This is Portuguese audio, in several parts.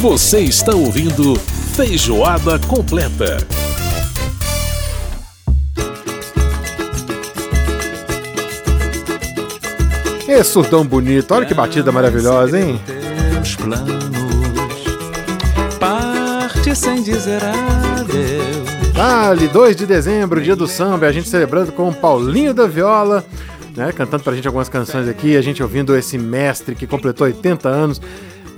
Você está ouvindo Feijoada Completa. Esse surdão bonito, olha que batida maravilhosa, hein? Teus planos, parte sem dizer adeus. Dali, 2 de dezembro, dia do samba, a gente celebrando com o Paulinho da Viola, né? Cantando pra gente algumas canções aqui, a gente ouvindo esse mestre que completou 80 anos.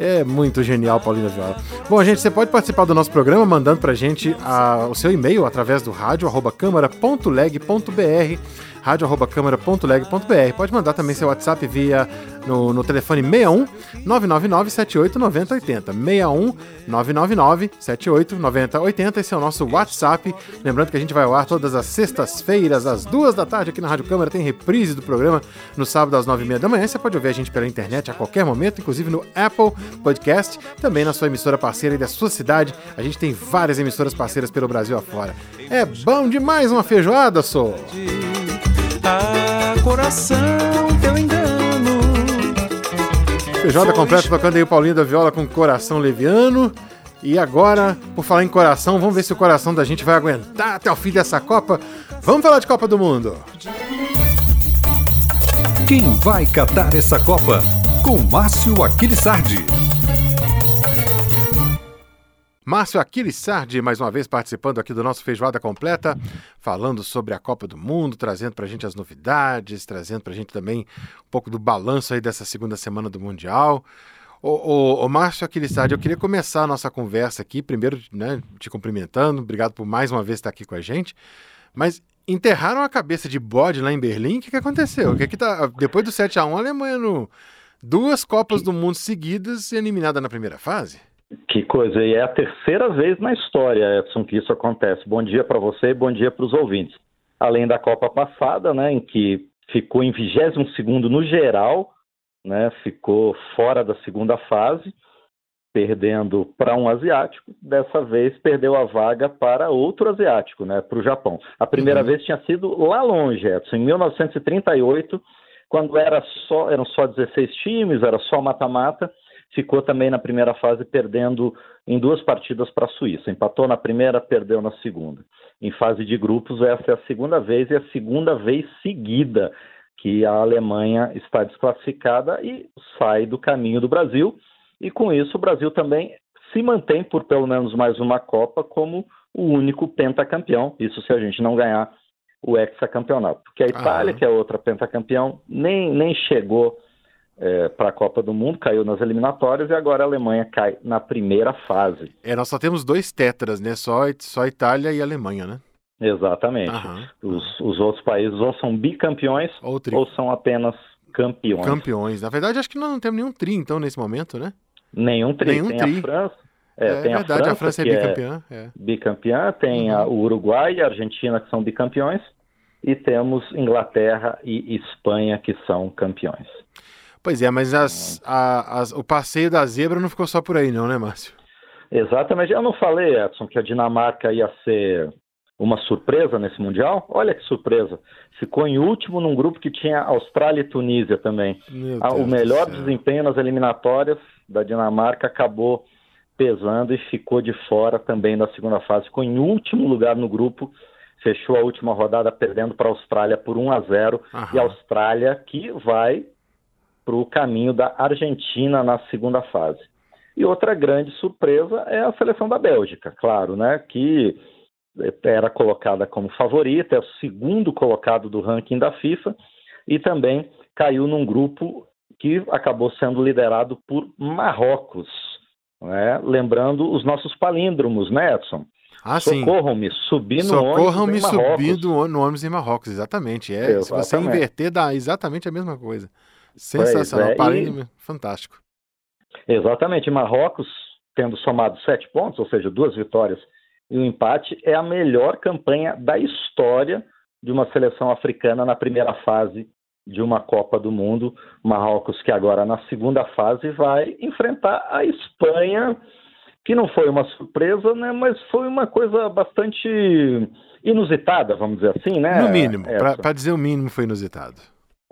É muito genial, Paulinho da Viola. Bom, gente, você pode participar do nosso programa mandando pra gente a, o seu e-mail através do rádio, arroba câmara.leg.br. Pode mandar também seu WhatsApp via no, no telefone 61 999 78 9080. 61 999 78 9080. Esse é o nosso WhatsApp. Lembrando que a gente vai ao ar todas as sextas-feiras, às duas da tarde, aqui na Rádio Câmara. Tem reprise do programa no sábado às nove e meia da manhã. Você pode ouvir a gente pela internet a qualquer momento, inclusive no Apple Podcast, também na sua emissora parceira e da sua cidade. A gente tem várias emissoras parceiras pelo Brasil afora. É bom demais uma feijoada, sou! Ah, coração, teu engano. Feijoada completa tocando aí o Paulinho da Viola com coração leviano. E agora, por falar em coração, vamos ver se o coração da gente vai aguentar até o fim dessa Copa. Vamos falar de Copa do Mundo. Quem vai catar essa Copa? Com Márcio Aquilissardi. Márcio Aquiles Sardi, mais uma vez participando aqui do nosso Feijoada Completa, falando sobre a Copa do Mundo, trazendo para a gente as novidades, trazendo para a gente também um pouco do balanço aí dessa segunda semana do Mundial. Ô, Márcio Aquiles Sardi, eu queria começar a nossa conversa aqui, primeiro né, te cumprimentando, obrigado por mais uma vez estar aqui com a gente, mas enterraram a cabeça de bode lá em Berlim, o que, que aconteceu? O que que tá, depois do 7 a 1 a Alemanha no duas Copas do Mundo seguidas eliminada na primeira fase? Que coisa, e é a terceira vez na história, Edson, que isso acontece. Bom dia para você e bom dia para os ouvintes. Além da Copa passada, né, em que ficou em 22 no geral, né, ficou fora da segunda fase, perdendo para um asiático. Dessa vez perdeu a vaga para outro asiático, né, para o Japão. A primeira uhum. vez tinha sido lá longe, Edson, em 1938, quando era só, eram só 16 times, era só mata-mata ficou também na primeira fase perdendo em duas partidas para a Suíça. Empatou na primeira, perdeu na segunda. Em fase de grupos, essa é a segunda vez e a segunda vez seguida que a Alemanha está desclassificada e sai do caminho do Brasil. E com isso, o Brasil também se mantém por pelo menos mais uma Copa como o único pentacampeão. Isso se a gente não ganhar o hexacampeonato. Porque a Itália, ah. que é outra pentacampeão, nem, nem chegou é, para a Copa do Mundo, caiu nas eliminatórias e agora a Alemanha cai na primeira fase. É, nós só temos dois tetras, né? Só, só Itália e Alemanha, né? Exatamente. Os, os, outros países ou são bicampeões ou, ou, são apenas campeões. Campeões. Na verdade, acho que nós não temos nenhum tri, então, nesse momento, né? Nenhum tri. Nenhum tem tri. a França. É, é tem verdade, a França, a França é bicampeã. É. Bicampeã, tem uhum. a, o Uruguai e a Argentina, que são bicampeões, e temos Inglaterra e Espanha, que são campeões. Pois é, mas as, a, as, o passeio da zebra não ficou só por aí, não, né, Márcio? Exatamente. Eu não falei, Edson, que a Dinamarca ia ser uma surpresa nesse Mundial? Olha que surpresa. Ficou em último num grupo que tinha Austrália e Tunísia também. Ah, o melhor desempenho nas eliminatórias da Dinamarca acabou pesando e ficou de fora também da segunda fase. Ficou em último lugar no grupo, fechou a última rodada perdendo para a Austrália por 1 a 0 Aham. e a Austrália que vai para o caminho da Argentina na segunda fase. E outra grande surpresa é a seleção da Bélgica, claro, né, que era colocada como favorita, é o segundo colocado do ranking da FIFA e também caiu num grupo que acabou sendo liderado por Marrocos, né? lembrando os nossos palíndromos, né, Edson? Ah, Socorram-me, subir no Socorram-me subir no ônibus em Marrocos, exatamente. É, se você inverter, dá exatamente a mesma coisa. Sensacional, é, e... fantástico. Exatamente, Marrocos tendo somado sete pontos, ou seja, duas vitórias e um empate, é a melhor campanha da história de uma seleção africana na primeira fase de uma Copa do Mundo. Marrocos que agora na segunda fase vai enfrentar a Espanha, que não foi uma surpresa, né, mas foi uma coisa bastante inusitada, vamos dizer assim, né? No mínimo, para dizer o mínimo foi inusitado.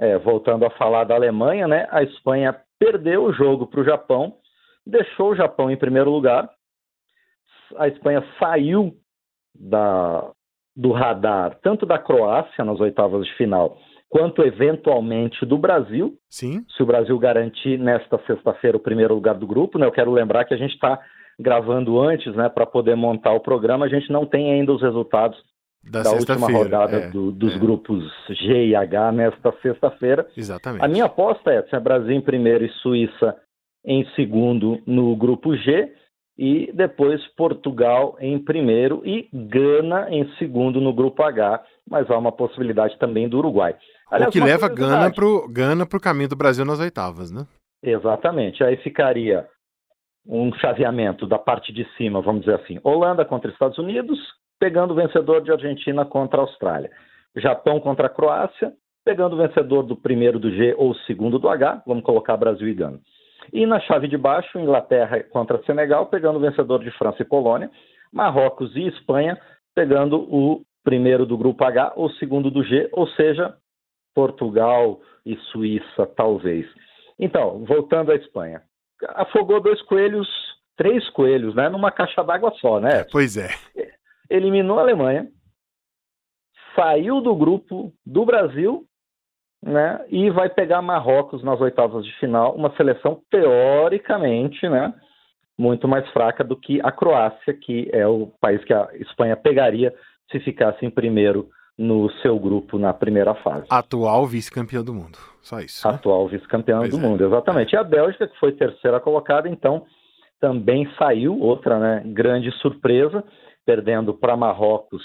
É, voltando a falar da Alemanha, né, a Espanha perdeu o jogo para o Japão deixou o Japão em primeiro lugar. A Espanha saiu da, do radar tanto da Croácia nas oitavas de final, quanto eventualmente do Brasil. Sim. Se o Brasil garantir nesta sexta-feira o primeiro lugar do grupo, né? Eu quero lembrar que a gente está gravando antes, né, para poder montar o programa. A gente não tem ainda os resultados Da, da última rodada é, do- dos é. grupos G e H nesta sexta-feira. Exatamente. A minha aposta é, é Brasil em primeiro e Suíça em segundo no grupo G e depois Portugal em primeiro e Gana em segundo no grupo H, mas há uma possibilidade também do Uruguai. O que leva Gana pro, Gana pro caminho do Brasil nas oitavas, né? Exatamente. Aí ficaria um chaveamento da parte de cima, vamos dizer assim, Holanda contra Estados Unidos, pegando o vencedor de Argentina contra a Austrália. Japão contra a Croácia, pegando o vencedor do primeiro do G ou segundo do H, vamos colocar Brasil e Gana. E na chave de baixo, Inglaterra contra Senegal, pegando o vencedor de França e Polônia, Marrocos e Espanha, pegando o primeiro do grupo H ou segundo do G, ou seja, Portugal e Suíça, talvez. Então, voltando à Espanha, afogou dois coelhos, três coelhos, né, numa caixa d'água só, né? Pois é. Eliminou a Alemanha, saiu do grupo do Brasil, né, e vai pegar Marrocos nas oitavas de final, uma seleção teoricamente, né, muito mais fraca do que a Croácia, que é o país que a Espanha pegaria se ficasse em primeiro no seu grupo na primeira fase Atual vice-campeão do mundo. Só isso. né? atual vice-campeão do é. mundo, exatamente. E a Bélgica, que foi terceira colocada, então também saiu, outra né, grande surpresa, perdendo para Marrocos,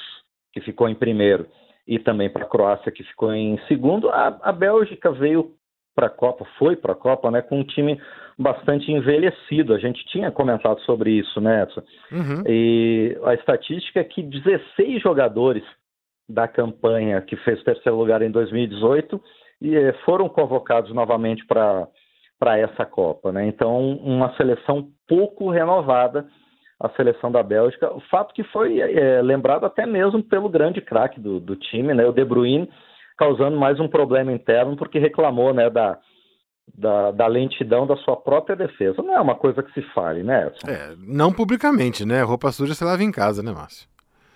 que ficou em primeiro, e também para a Croácia, que ficou em segundo. A, a Bélgica veio para a Copa, foi para a Copa, né, com um time bastante envelhecido. A gente tinha comentado sobre isso, né, Edson? Uhum. E a estatística é que 16 jogadores da campanha que fez terceiro lugar em 2018 e eh, foram convocados novamente para para essa Copa, né? Então uma seleção pouco renovada, a seleção da Bélgica. O fato que foi eh, lembrado até mesmo pelo grande craque do, do time, né? O De Bruyne, causando mais um problema interno porque reclamou, né? Da, da, da lentidão da sua própria defesa. Não é uma coisa que se fale, né? Edson? É, não publicamente, né? Roupa suja você lava em casa, né, Márcio?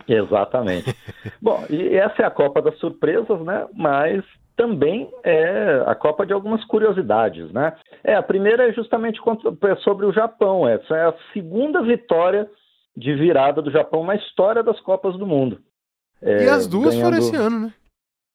Exatamente. Bom, e essa é a Copa das Surpresas, né? Mas também é a Copa de algumas curiosidades, né? É, a primeira é justamente contra- é sobre o Japão, essa é a segunda vitória de virada do Japão na história das Copas do Mundo. É, e as duas foram ganhando- esse ano, né?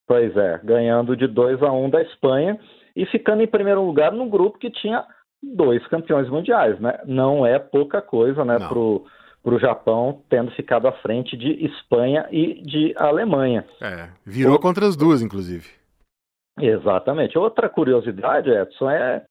Pois é, ganhando de 2 a 1 da Espanha e ficando em primeiro lugar num grupo que tinha dois campeões mundiais, né? Não é pouca coisa, né, Não. pro pro Japão tendo ficado à frente de Espanha e de Alemanha. É, virou O- contra as duas, inclusive. Exatamente. Outra curiosidade, Edson, é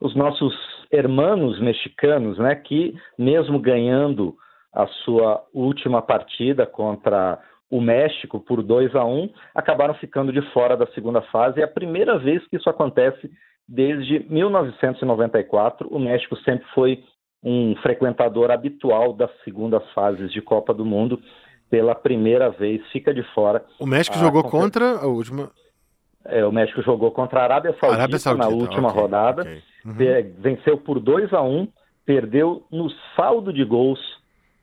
os nossos hermanos mexicanos, né, que mesmo ganhando a sua última partida contra o México por 2 a 1, acabaram ficando de fora da segunda fase. É a primeira vez que isso acontece desde 1994. O México sempre foi um frequentador habitual das segundas fases de Copa do Mundo. Pela primeira vez fica de fora. O México Ah, jogou com contra a última. É, o México jogou contra a Arábia Saudita, Arábia Saudita na última ok, rodada. ok. Uhum. Venceu por 2 a 1 perdeu no saldo de gols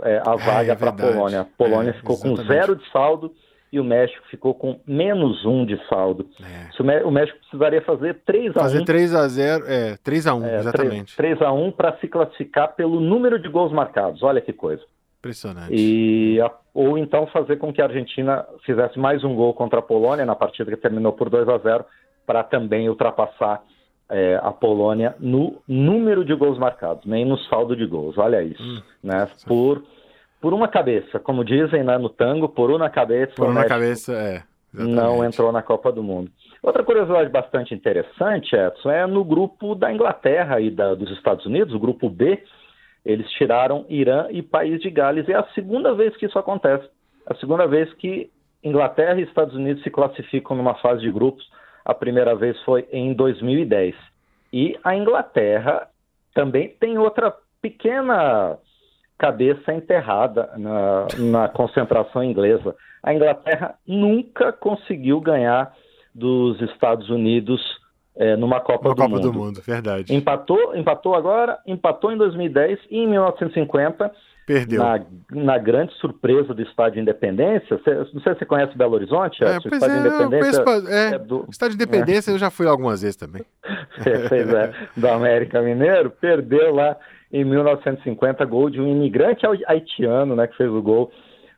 é, a vaga é para a. Polônia. A Polônia É, ficou com exatamente. zero de saldo e o México ficou com menos um de saldo. É. O Mé- o México precisaria fazer 3 a 1 Fazer 3x0, é, 3x1, é, exatamente. 3 a 1 para se classificar pelo número de gols marcados. Olha que coisa. Impressionante. E a- ou então fazer com que a Argentina fizesse mais um gol contra a Polônia na partida que terminou por 2 a 0 para também ultrapassar é, a Polônia no número de gols marcados, nem no saldo de gols. Olha isso, Hum. né? Por por uma cabeça, como dizem né, no tango, por uma cabeça. Por na México cabeça, é. não exatamente. entrou na Copa do Mundo. Outra curiosidade bastante interessante, Edson, é no grupo da Inglaterra e da- dos Estados Unidos, o grupo B, eles tiraram Irã e País de Gales. É a segunda vez que isso acontece. A segunda vez que Inglaterra e Estados Unidos se classificam numa fase de grupos. A primeira vez foi em 2010. E a Inglaterra também tem outra pequena cabeça enterrada na, na concentração inglesa. A Inglaterra nunca conseguiu ganhar dos Estados Unidos é, numa Copa, Uma do, Copa Mundo. do Mundo, verdade. Empatou, empatou agora, empatou em 2010 e em 1950 Perdeu. na, na grande surpresa do Estádio Independência. Cê, não sei se você conhece Belo Horizonte, É, pois Estádio é, Independência conheço, é, é do, Estádio de Independência eu já fui algumas vezes também. pois é, do América Mineiro, perdeu lá em 1950 gol de um imigrante haitiano, né, que fez o gol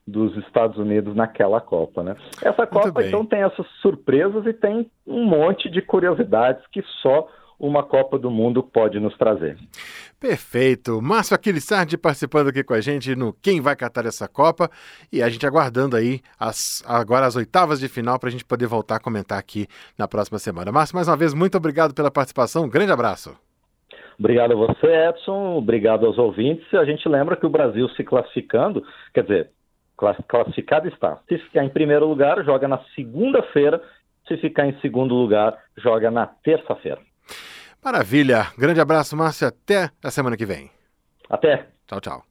dos Estados Unidos naquela Copa, né? Essa Copa então tem essas surpresas e tem um monte de curiosidades que só uma Copa do Mundo pode nos trazer. Perfeito. Márcio Aquilissardi participando aqui com a gente no Quem Vai Catar essa Copa e a gente aguardando aí as, agora as oitavas de final para a gente poder voltar a comentar aqui na próxima semana. Márcio, mais uma vez, muito obrigado pela participação. Um grande abraço. Obrigado a você, Edson. Obrigado aos ouvintes. A gente lembra que o Brasil se classificando, quer dizer, classificado está. Se ficar em primeiro lugar, joga na segunda-feira. Se ficar em segundo lugar, joga na terça-feira. Maravilha. Grande abraço, Márcio. Até a semana que vem. Até. Tchau, tchau.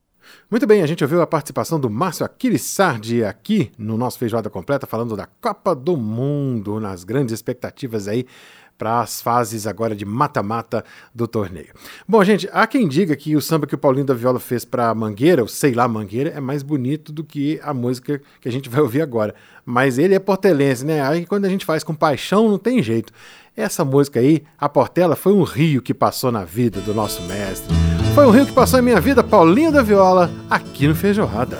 Muito bem, a gente ouviu a participação do Márcio Aquilissardi aqui no nosso Feijoada Completa, falando da Copa do Mundo, nas grandes expectativas aí para as fases agora de mata-mata do torneio. Bom, gente, há quem diga que o samba que o Paulinho da Viola fez para Mangueira, o Sei Lá Mangueira, é mais bonito do que a música que a gente vai ouvir agora. Mas ele é portelense, né? Aí quando a gente faz com paixão, não tem jeito. Essa música aí, a Portela, foi um rio que passou na vida do nosso mestre. Foi um rio que passou em minha vida, Paulinho da Viola, aqui no Feijoada.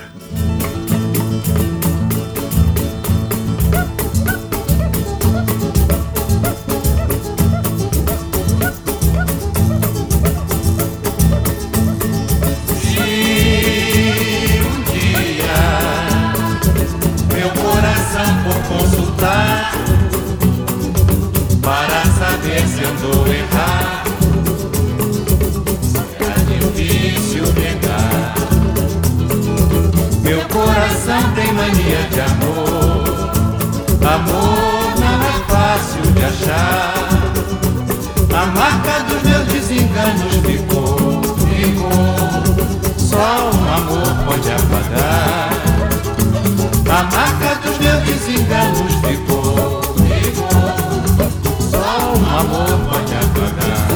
Amor não é fácil de achar. A marca dos meus desenganos ficou, ficou. Só um amor pode apagar. A marca dos meus desenganos ficou, ficou. Só um amor pode apagar.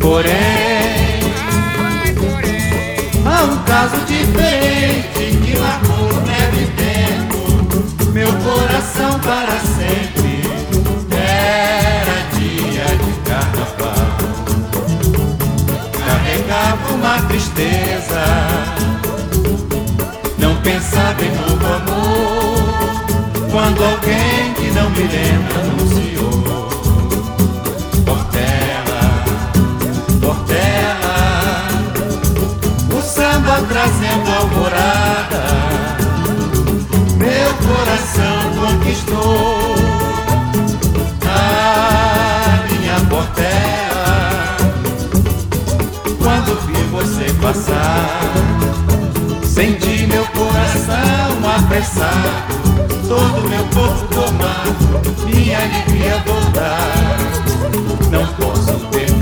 Porém, há um caso diferente tristeza. Não pensava em novo amor. Quando alguém que não me lembra anunciou. Portela, Portela. O samba trazendo alvorada passar Senti meu coração apressado, todo meu corpo tomado, minha alegria voltar. Não posso definir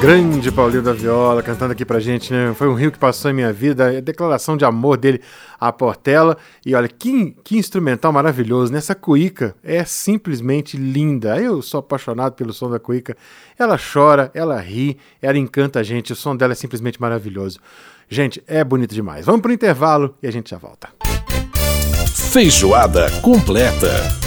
Grande Paulinho da Viola cantando aqui pra gente, né? Foi um rio que passou em minha vida, a declaração de amor dele à Portela. E olha, que, que instrumental maravilhoso, né? Essa cuíca é simplesmente linda. Eu sou apaixonado pelo som da cuíca. Ela chora, ela ri, ela encanta a gente, o som dela é simplesmente maravilhoso. Gente, é bonito demais. Vamos pro intervalo e a gente já volta. Feijoada completa.